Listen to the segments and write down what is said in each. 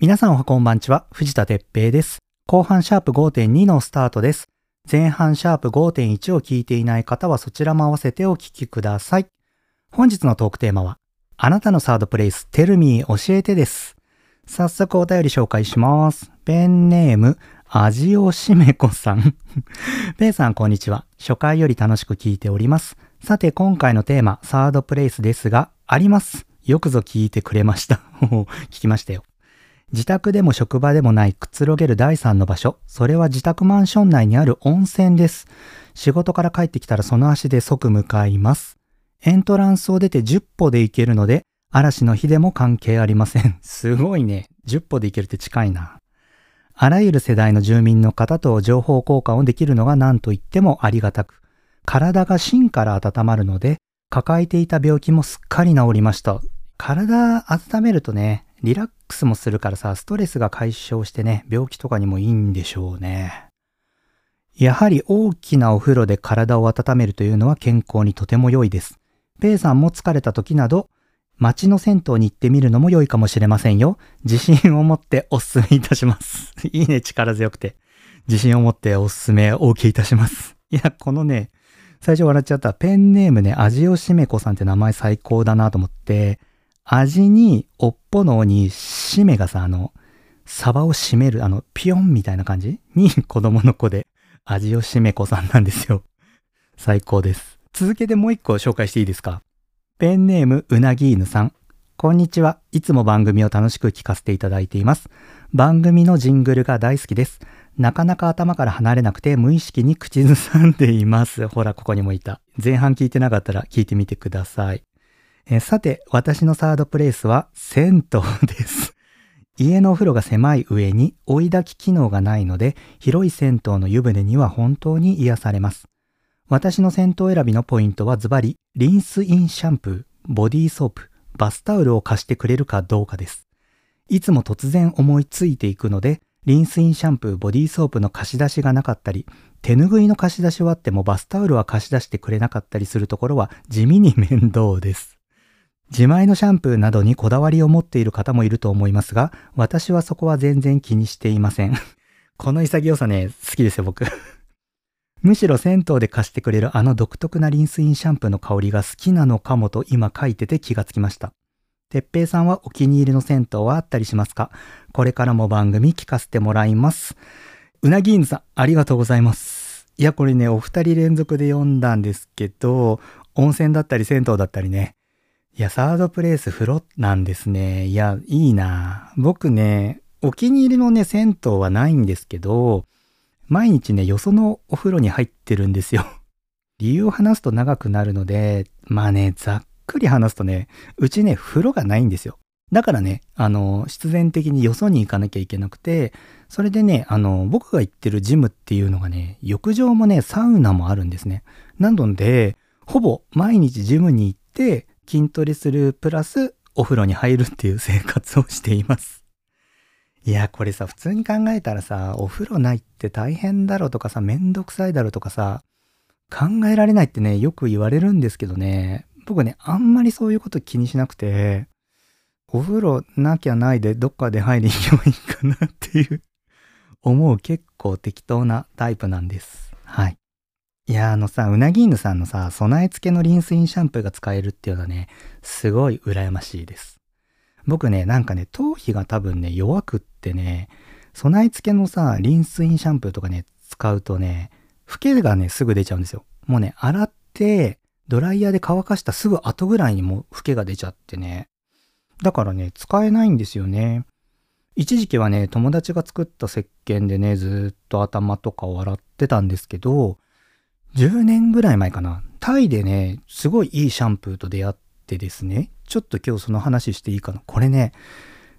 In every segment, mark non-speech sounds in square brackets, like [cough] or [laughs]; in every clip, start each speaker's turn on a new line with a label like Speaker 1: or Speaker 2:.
Speaker 1: 皆さんおはこんばんちは、藤田哲平です。後半シャープ5.2のスタートです。前半シャープ5.1を聞いていない方はそちらも合わせてお聞きください。本日のトークテーマは、あなたのサードプレイス、テルミー教えてです。早速お便り紹介します。ペンネーム、味をしめこさん。[laughs] ペイさんこんにちは。初回より楽しく聞いております。さて今回のテーマ、サードプレイスですが、あります。よくぞ聞いてくれました。[laughs] 聞きましたよ。自宅でも職場でもないくつろげる第三の場所。それは自宅マンション内にある温泉です。仕事から帰ってきたらその足で即向かいます。エントランスを出て10歩で行けるので、嵐の日でも関係ありません。[laughs] すごいね。10歩で行けるって近いな。あらゆる世代の住民の方と情報交換をできるのが何と言ってもありがたく、体が芯から温まるので、抱えていた病気もすっかり治りました。体温めるとね、リラッククスもするからさ、ストレスが解消してね、病気とかにもいいんでしょうね。やはり大きなお風呂で体を温めるというのは健康にとても良いです。ペイさんも疲れた時など、街の銭湯に行ってみるのも良いかもしれませんよ。自信を持ってお勧めいたします。[laughs] いいね、力強くて。自信を持ってお勧めお受けいたします。いや、このね、最初笑っちゃった。ペンネームね、味をしめこさんって名前最高だなと思って、味に、おっぽのに、しめがさ、あの、サバを締める、あの、ピヨンみたいな感じに子供の子で、味をしめこさんなんですよ。[laughs] 最高です。続けてもう一個紹介していいですか？ペンネームうなぎ犬さん。こんにちは。いつも番組を楽しく聞かせていただいています。番組のジングルが大好きです。なかなか頭から離れなくて無意識に口ずさんでいます。ほら、ここにもいた。前半聞いてなかったら聞いてみてください。えさて、私のサードプレイスは銭湯です。[laughs] 家のお風呂が狭い上に追い炊き機能がないので、広い銭湯の湯船には本当に癒されます。私の銭湯選びのポイントはズバリ、リンスインシャンプー、ボディーソープ、バスタオルを貸してくれるかどうかです。いつも突然思いついていくので、リンスインシャンプー、ボディーソープの貸し出しがなかったり、手ぬぐいの貸し出しはあってもバスタオルは貸し出してくれなかったりするところは地味に面倒です。自前のシャンプーなどにこだわりを持っている方もいると思いますが、私はそこは全然気にしていません。[laughs] この潔さね、好きですよ、僕。[laughs] むしろ銭湯で貸してくれるあの独特なリンスインシャンプーの香りが好きなのかもと今書いてて気がつきました。てっぺいさんはお気に入りの銭湯はあったりしますか？これからも番組聞かせてもらいます。うなぎ犬さん、ありがとうございます。いや、これね、お二人連続で読んだんですけど、温泉だったり銭湯だったりね。いや、サードプレイス風呂なんですね。いや、いいな僕ね、お気に入りのね、銭湯はないんですけど、毎日ね、よそのお風呂に入ってるんですよ。[laughs] 理由を話すと長くなるので、まあね、ざっくり話すとね、うちね、風呂がないんですよ。だからね、あの、必然的によそに行かなきゃいけなくて、それでね、あの、僕が行ってるジムっていうのがね、浴場もね、サウナもあるんですね。なので、ほぼ毎日ジムに行って、筋トレするプラス、お風呂に入るっていう生活をしています。いや、これさ、普通に考えたらさ、お風呂ないって大変だろうとかさ、めんどくさいだろとかさ、考えられないってね、よく言われるんですけどね、僕ね、あんまりそういうこと気にしなくて、お風呂なきゃないでどっかで入りに行けばいいかなっていう、思う結構適当なタイプなんです。はい。いや、あのさ、うなぎ犬さんのさ、備え付けのリンスインシャンプーが使えるっていうのはね、すごい羨ましいです。僕ね、なんかね、頭皮が多分ね、弱くってね、備え付けのさ、リンスインシャンプーとかね、使うとね、フケがね、すぐ出ちゃうんですよ。もうね、洗って、ドライヤーで乾かしたすぐ後ぐらいにもうフケが出ちゃってね。だからね、使えないんですよね。一時期はね、友達が作った石鹸でね、ずっと頭とかを洗ってたんですけど、10年ぐらい前かな。タイでね、すごいいいシャンプーと出会ってですね、ちょっと今日その話していいかな。これね、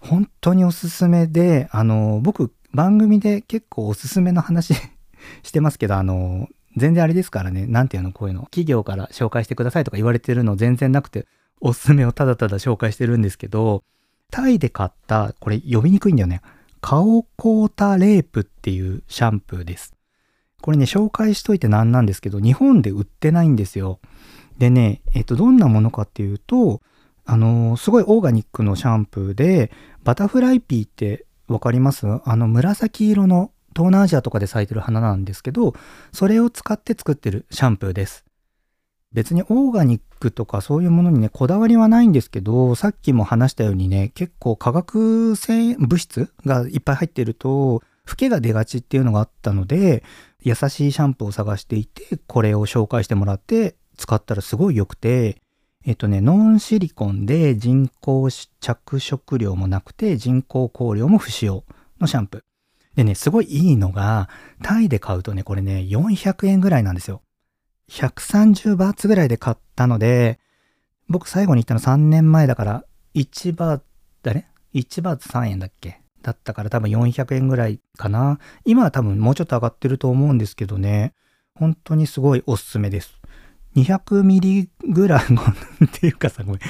Speaker 1: 本当におすすめで、あの、僕、番組で結構おすすめの話 [laughs] してますけど、あの、全然あれですからね、なんていうの、こういうの、企業から紹介してくださいとか言われてるの全然なくて、おすすめをただただ紹介してるんですけど、タイで買った、これ呼びにくいんだよね。カオコータレープっていうシャンプーです。これね、紹介しといてなんなんですけど、日本で売ってないんですよ。でね、えっと、どんなものかっていうと、あのー、すごいオーガニックのシャンプーで、バタフライピーってわかります？あの紫色の東南アジアとかで咲いてる花なんですけど、それを使って作ってるシャンプーです。別にオーガニックとかそういうものにね、こだわりはないんですけど、さっきも話したようにね、結構化学性物質がいっぱい入ってると、フケが出がちっていうのがあったので、優しいシャンプーを探していて、これを紹介してもらって使ったらすごい良くて、えっとね、ノンシリコンで人工着色料もなくて人工香料も不使用のシャンプー。でね、すごいいいのが、タイで買うとね、これね、400円ぐらいなんですよ。130バーツぐらいで買ったので、僕最後に行ったの3年前だから、1バーツ、誰 ?1 バーツ3円だっけ？だったから多分400円ぐらいかな。今は多分もうちょっと上がってると思うんですけどね。本当にすごいおすすめです。200ミリぐらいっていうかさ、ごめん。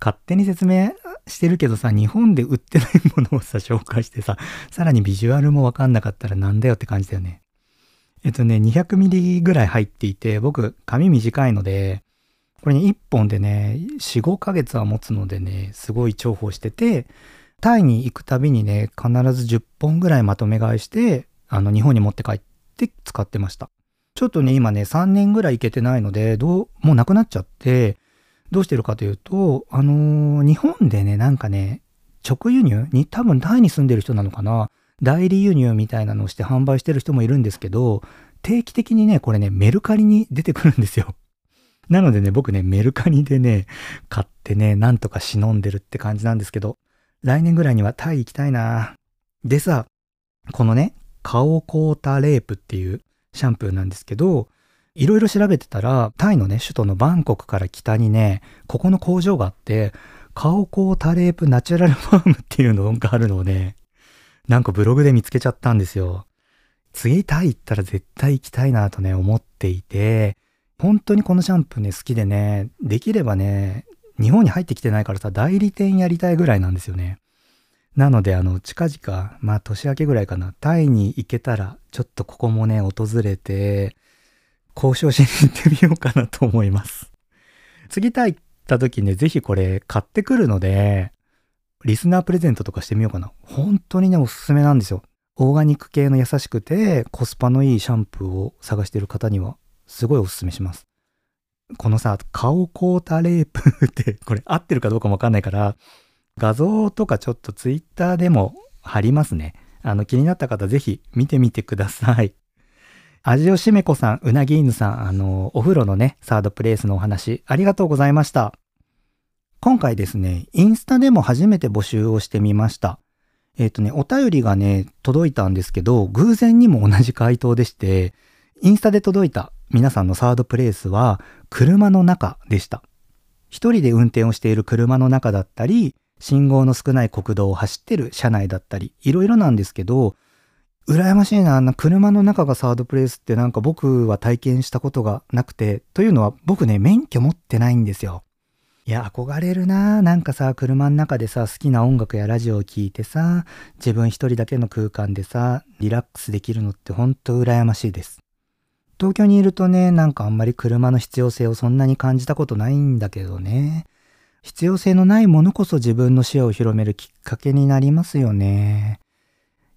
Speaker 1: 勝手に説明してるけどさ、日本で売ってないものをさ、紹介してさ、さらにビジュアルもわかんなかったらなんだよって感じだよね。えっとね、200ミリぐらい入っていて、僕、髪短いので、これね、1本でね、4、5ヶ月は持つのでね、すごい重宝してて、タイに行くたびにね、必ず10本ぐらいまとめ買いして、あの、日本に持って帰って使ってました。ちょっとね、今ね、3年ぐらい行けてないので、どう、もうなくなっちゃって、どうしてるかというと、あのー、日本でね、なんかね、直輸入？に、多分タイに住んでる人なのかな、代理輸入みたいなのをして販売してる人もいるんですけど、定期的にね、これね、メルカリに出てくるんですよ。なのでね、僕ね、メルカリでね、買ってね、なんとか忍んでるって感じなんですけど、来年ぐらいにはタイ行きたいなでさ、このね、カオコータレープっていうシャンプーなんですけど、いろいろ調べてたら、タイのね、首都のバンコクから北にね、ここの工場があって、カオコータレープナチュラルファームっていうのがあるのをね、なんかブログで見つけちゃったんですよ。次タイ行ったら絶対行きたいなとね、思っていて、本当にこのシャンプーね、好きでね、できればね、日本に入ってきてないからさ、代理店やりたいぐらいなんですよね。なので、あの、近々、まあ、年明けぐらいかな、タイに行けたら、ちょっとここもね、訪れて、交渉しに行ってみようかなと思います。[laughs] 次タイ行った時ね、ぜひこれ買ってくるので、リスナープレゼントとかしてみようかな。本当にね、おすすめなんですよ。オーガニック系の優しくて、コスパのいいシャンプーを探してる方には、すごいおすすめします。このさ、顔コータレープってこれ合ってるかどうかもわかんないから、画像とかちょっとツイッターでも貼りますね。あの気になった方ぜひ見てみてください。味をしめこさん、うなぎ犬さん、あの、お風呂のね、サードプレイスのお話、ありがとうございました。今回ですね、インスタでも初めて募集をしてみました。えっ、ー、とね、お便りがね、届いたんですけど、偶然にも同じ回答でして、インスタで届いた皆さんのサードプレイスは、車の中でした。一人で運転をしている車の中だったり、信号の少ない国道を走ってる車内だったり、いろいろなんですけど、羨ましいな、あんな車の中がサードプレイスってなんか僕は体験したことがなくて、というのは僕ね、免許持ってないんですよ。いや、憧れるななんかさ、車の中でさ、好きな音楽やラジオを聴いてさ、自分一人だけの空間でさ、リラックスできるのってほんと羨ましいです。東京にいるとね、なんかあんまり車の必要性をそんなに感じたことないんだけどね。必要性のないものこそ自分の視野を広めるきっかけになりますよね。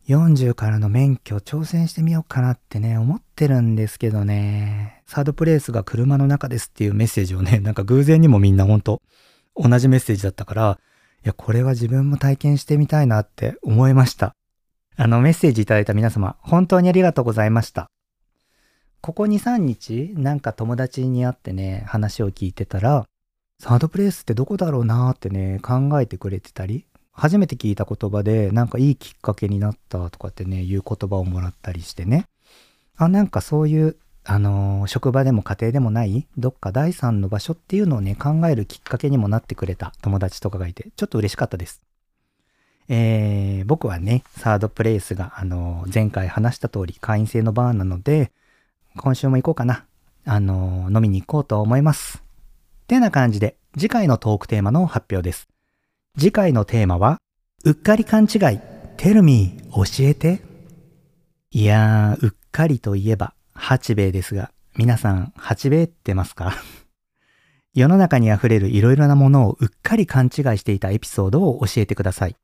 Speaker 1: 40からの免許挑戦してみようかなってね、思ってるんですけどね。サードプレイスが車の中ですっていうメッセージをね、[laughs] なんか偶然にもみんなほんと同じメッセージだったから、いや、これは自分も体験してみたいなって思いました。あの、メッセージいただいた皆様、本当にありがとうございました。ここ2、3日、なんか友達に会ってね、話を聞いてたら、サードプレイスってどこだろうなーってね、考えてくれてたり、初めて聞いた言葉で、なんかいいきっかけになったとかってね、いう言葉をもらったりしてね。あ、なんかそういう、あのー、職場でも家庭でもない、どっか第三の場所っていうのをね、考えるきっかけにもなってくれた友達とかがいて、ちょっと嬉しかったです。えー、僕はね、サードプレイスが、あのー、前回話した通り会員制のバーなので、今週も行こうかな。あの、飲みに行こうと思います。てな感じで、次回のトークテーマの発表です。次回のテーマは、うっかり勘違い、テルミー教えて。いやー、うっかりといえば、八兵衛ですが、皆さん、八兵衛ってますか？世の中に溢れるいろいろなものをうっかり勘違いしていたエピソードを教えてください。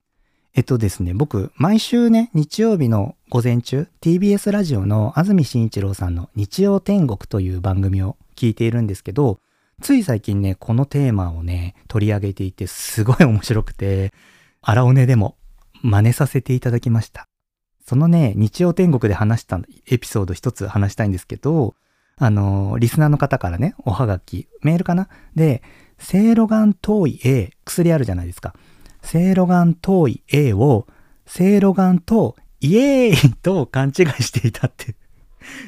Speaker 1: えっとですね、僕、毎週ね、日曜日の午前中、TBS ラジオの安住紳一郎さんの日曜天国という番組を聞いているんですけど、つい最近ね、このテーマをね、取り上げていて、すごい面白くて、荒尾根でも真似させていただきました。そのね、日曜天国で話したエピソード一つ話したいんですけど、あの、リスナーの方からね、おはがき、メールかな？で、セイロガン遠い A、薬あるじゃないですか。セイロガン遠い A を、セイロガンとイエーイと勘違いしていたって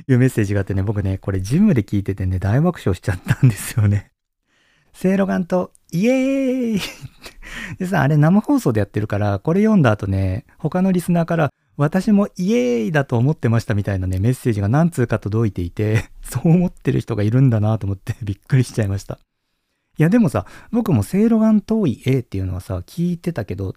Speaker 1: いうメッセージがあってね、僕ね、これジムで聞いててね、大爆笑しちゃったんですよね。セイロガンとイエーイでさ、あれ生放送でやってるから、これ読んだ後ね、他のリスナーから、私もイエーイだと思ってましたみたいなね、メッセージが何通か届いていて、そう思ってる人がいるんだなと思ってびっくりしちゃいました。いやでもさ、僕もセイロガン遠い A っていうのはさ、聞いてたけど、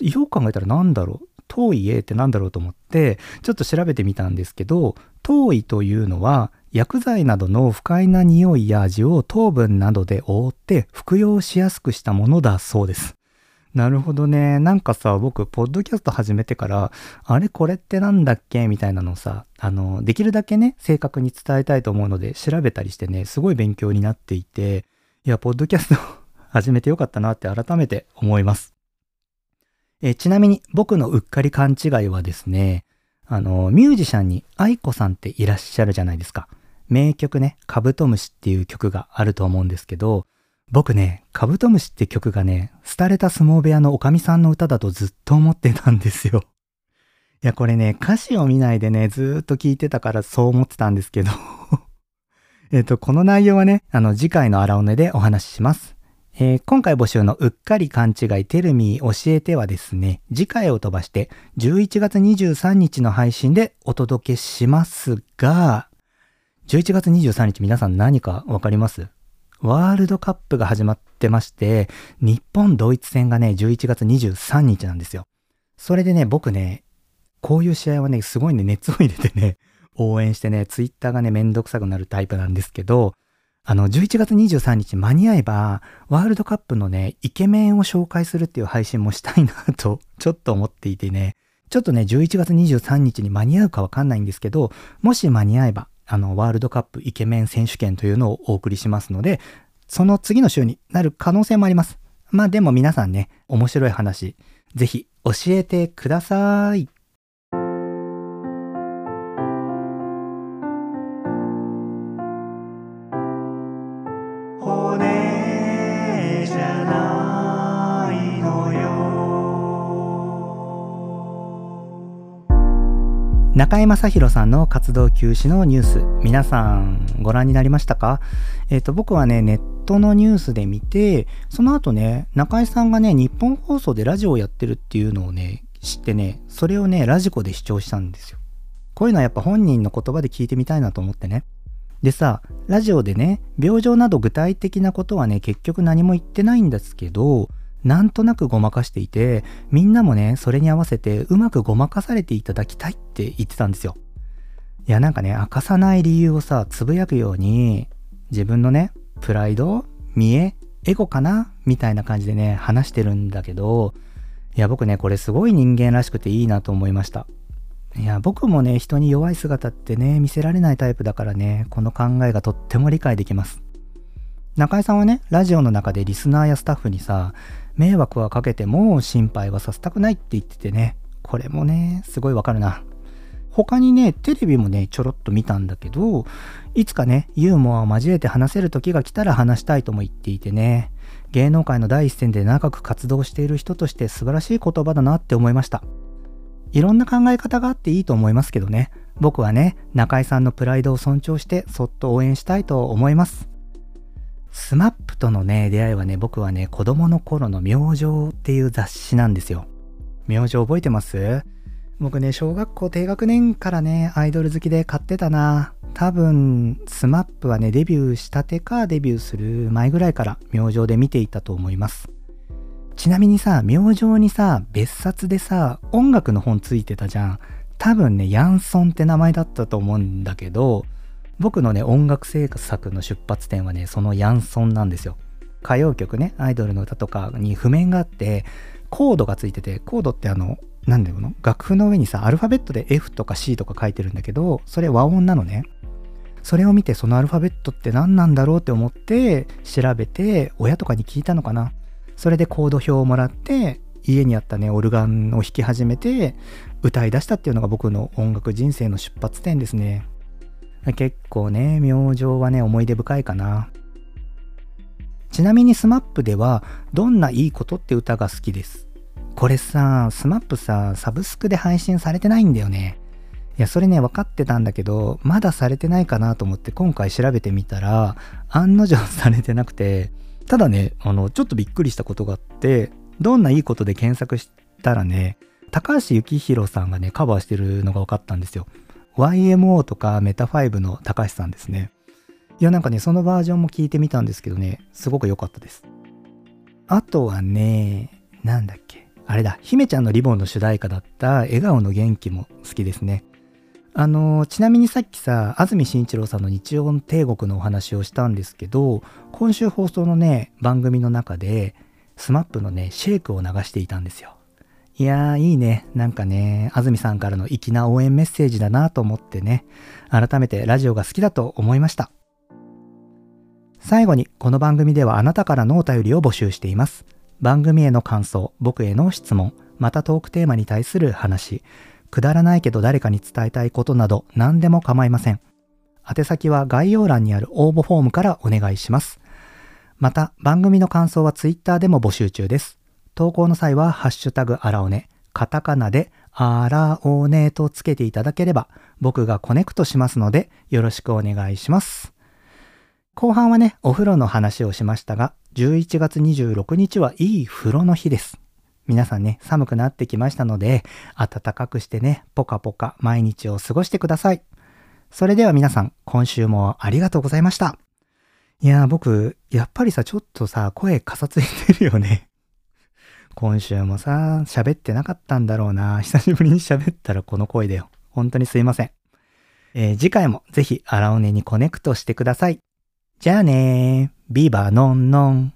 Speaker 1: よく考えたらなんだろう？遠い A ってなんだろうと思って、ちょっと調べてみたんですけど、遠いというのは、薬剤などの不快な匂いや味を糖分などで覆って服用しやすくしたものだそうです。なるほどね。なんかさ、僕、ポッドキャスト始めてから、あれこれってなんだっけ？みたいなのさ、あの、できるだけね、正確に伝えたいと思うので、調べたりしてね、すごい勉強になっていて、いや、ポッドキャスト [laughs] 始めてよかったなって改めて思います。えちなみに、僕のうっかり勘違いはですね、あの、ミュージシャンに愛子さんっていらっしゃるじゃないですか。名曲ね、カブトムシっていう曲があると思うんですけど、僕ね、カブトムシって曲がね、廃れた相撲部屋のおかみさんの歌だとずっと思ってたんですよ。いや、これね、歌詞を見ないでね、ずーっと聞いてたからそう思ってたんですけど [laughs] えっと、この内容はね、あの、次回の荒尾根でお話しします。えー、今回募集のうっかり勘違いテルミー教えてはですね、次回を飛ばして11月23日の配信でお届けしますが、11月23日皆さん何かわかります？ワールドカップが始まってまして、日本ドイツ戦がね、11月23日なんですよ。それでね、僕ね、こういう試合はね、すごいね、熱を入れてね、応援してね、ツイッターがね、めんどくさくなるタイプなんですけど、あの、11月23日間に合えば、ワールドカップのね、イケメンを紹介するっていう配信もしたいなと、[laughs] ちょっと思っていてね、ちょっとね、11月23日に間に合うかわかんないんですけど、もし間に合えば、あの、ワールドカップイケメン選手権というのをお送りしますので、その次の週になる可能性もあります。まあでも皆さんね、面白い話、ぜひ教えてください。中井正宏さんの活動休止のニュース、皆さんご覧になりましたか？えっ、ー、と、僕はね、ネットのニュースで見て、その後ね、中井さんがね、日本放送でラジオをやってるっていうのをね、知ってね、それをね、ラジコで視聴したんですよ。こういうのはやっぱ本人の言葉で聞いてみたいなと思ってね。でさ、ラジオでね、病状など具体的なことはね、結局何も言ってないんですけど、なんとなくごまかしていて、みんなもね、それに合わせてうまくごまかされていただきたいって言ってたんですよ。いや、なんかね、明かさない理由をさ、つぶやくように、自分のね、プライド、見栄、エゴかなみたいな感じでね、話してるんだけど、いや、僕ね、これすごい人間らしくていいなと思いました。いや、僕もね、人に弱い姿ってね、見せられないタイプだからね、この考えがとっても理解できます。中井さんはね、ラジオの中でリスナーやスタッフにさ、迷惑はかけても心配はさせたくないって言っててね、これもね、すごいわかるな。他にね、テレビもね、ちょろっと見たんだけど、いつかね、ユーモアを交えて話せる時が来たら話したいとも言っていてね、芸能界の第一線で長く活動している人として素晴らしい言葉だなって思いました。いろんな考え方があっていいと思いますけどね、僕はね、中井さんのプライドを尊重してそっと応援したいと思います。SMAP とのね、出会いはね、僕はね、子供の頃の明星っていう雑誌なんですよ。明星覚えてます？僕ね、小学校低学年からね、アイドル好きで買ってたな。多分、 SMAP はね、デビューしたてかデビューする前ぐらいから明星で見ていたと思います。ちなみにさ、明星にさ、別冊でさ、音楽の本ついてたじゃん。多分ね、ヤンソンって名前だったと思うんだけど、僕のね、音楽制作の出発点はね、そのヤンソンなんですよ。歌謡曲ね、アイドルの歌とかに譜面があって、コードがついてて、コードってあの、なんだろうの？楽譜の上にさ、アルファベットで F とか C とか書いてるんだけど、それ和音なのね。それを見てそのアルファベットって何なんだろうって思って調べて親とかに聞いたのかなそれでコード表をもらって家にあったねオルガンを弾き始めて歌い出したっていうのが僕の音楽人生の出発点ですね結構ね明星はね思い出深いかな。ちなみに SMAP ではどんないいことって歌が好きです？これさ SMAP さサブスクで配信されてないんだよね。いやそれね分かってたんだけどまだされてないかなと思って今回調べてみたら案の定されてなくてただねあのちょっとびっくりしたことがあってどんないいことで検索したらね高橋幸宏さんがねカバーしてるのが分かったんですよ。YMO とかメタ5の高橋さんですね。いやなんかねそのバージョンも聞いてみたんですけどね。すごく良かったです。あとはねなんだっけ。あれだ。姫ちゃんのリボンの主題歌だった笑顔の元気も好きですね。あのちなみにさっきさ安住紳一郎さんの日曜の帝国のお話をしたんですけど今週放送のね番組の中で SMAP のねシェイクを流していたんですよ。いやーいいねなんかね安住さんからの粋な応援メッセージだなと思ってね改めてラジオが好きだと思いました最後にこの番組ではあなたからのお便りを募集しています番組への感想僕への質問またトークテーマに対する話くだらないけど誰かに伝えたいことなど何でも構いません。宛先は概要欄にある応募フォームからお願いします。また、番組の感想は Twitter でも募集中です。投稿の際は、ハッシュタグあらおね、カタカナであらおねとつけていただければ、僕がコネクトしますので、よろしくお願いします。後半はね、お風呂の話をしましたが、11月26日はいい風呂の日です。皆さんね、寒くなってきましたので、暖かくしてね、ポカポカ毎日を過ごしてください。それでは皆さん、今週もありがとうございました。いやー、僕、やっぱりさ、ちょっとさ、声かさついてるよね。今週もさ、喋ってなかったんだろうな。[laughs] 久しぶりに喋ったらこの声だよ。本当にすいません。えー、次回もぜひ、荒尾根にコネクトしてください。じゃあねー、ビーバーノンノン。